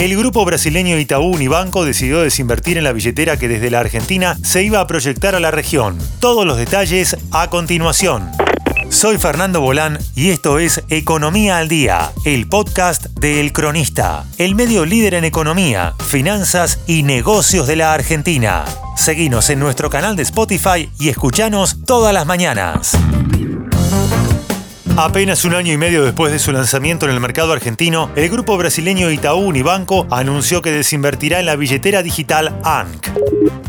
El grupo brasileño Itaú Unibanco decidió desinvertir en la billetera que desde la Argentina se iba a proyectar a la región. Todos los detalles a continuación. Soy Fernando Bolán y esto es Economía al Día, el podcast de El Cronista, el medio líder en economía, finanzas y negocios de la Argentina. Seguinos en nuestro canal de Spotify y escuchanos todas las mañanas. Apenas un año y medio después de su lanzamiento en el mercado argentino, el grupo brasileño Itaú Unibanco anunció que desinvertirá en la billetera digital ANC.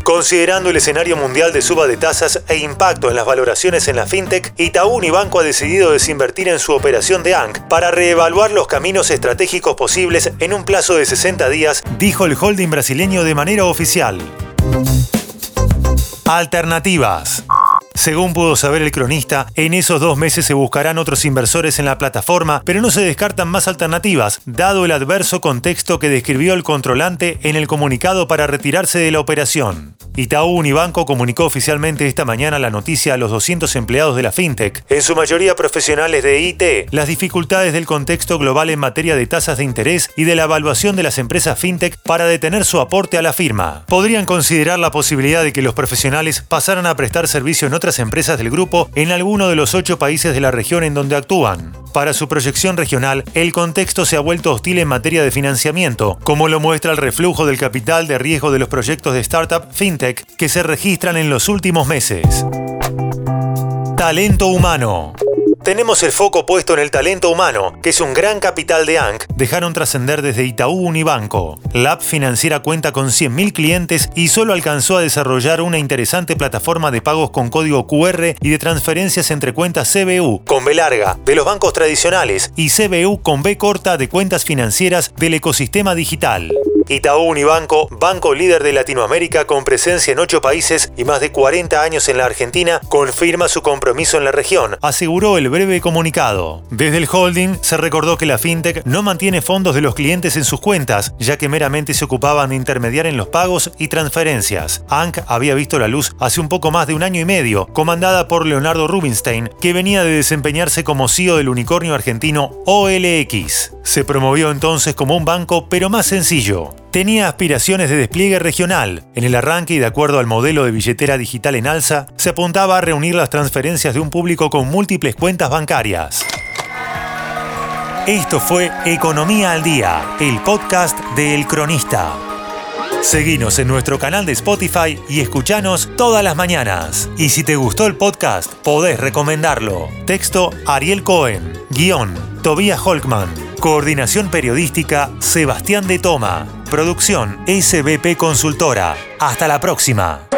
Considerando el escenario mundial de suba de tasas e impacto en las valoraciones en la fintech, Itaú Unibanco ha decidido desinvertir en su operación de ANC para reevaluar los caminos estratégicos posibles en un plazo de 60 días, dijo el holding brasileño de manera oficial. Alternativas. Según pudo saber el cronista, en esos dos meses se buscarán otros inversores en la plataforma, pero no se descartan más alternativas, dado el adverso contexto que describió el controlante en el comunicado para retirarse de la operación. Itaú Unibanco comunicó oficialmente esta mañana la noticia a los 200 empleados de la fintech, en su mayoría profesionales de IT, las dificultades del contexto global en materia de tasas de interés y de la evaluación de las empresas fintech para detener su aporte a la firma. Podrían considerar la posibilidad de que los profesionales pasaran a prestar servicio en empresas del grupo en alguno de los ocho países de la región en donde actúan. Para su proyección regional, el contexto se ha vuelto hostil en materia de financiamiento, como lo muestra el reflujo del capital de riesgo de los proyectos de startup fintech que se registran en los últimos meses. Talento humano. Tenemos el foco puesto en el talento humano, que es un gran capital de ANC, dejaron trascender desde Itaú Unibanco. La app financiera cuenta con 100.000 clientes y solo alcanzó a desarrollar una interesante plataforma de pagos con código QR y de transferencias entre cuentas CBU, con B larga, de los bancos tradicionales, y CBU con B corta de cuentas financieras del ecosistema digital. Itaú Unibanco, banco líder de Latinoamérica con presencia en ocho países y más de 40 años en la Argentina, confirma su compromiso en la región, aseguró el breve comunicado. Desde el holding se recordó que la fintech no mantiene fondos de los clientes en sus cuentas, ya que meramente se ocupaban de intermediar en los pagos y transferencias. ANC había visto la luz hace un poco más de un año y medio, comandada por Leonardo Rubinstein, que venía de desempeñarse como CEO del unicornio argentino OLX. Se promovió entonces como un banco, pero más sencillo. Tenía aspiraciones de despliegue regional. En el arranque y de acuerdo al modelo de billetera digital en alza, se apuntaba a reunir las transferencias de un público con múltiples cuentas bancarias. Esto fue Economía al Día, el podcast de El Cronista. Seguinos en nuestro canal de Spotify y escuchanos todas las mañanas. Y si te gustó el podcast, podés recomendarlo. Texto Ariel Cohen. Guión Tobías Holkman. Coordinación periodística Sebastián de Toma. Producción SBP Consultora. Hasta la próxima.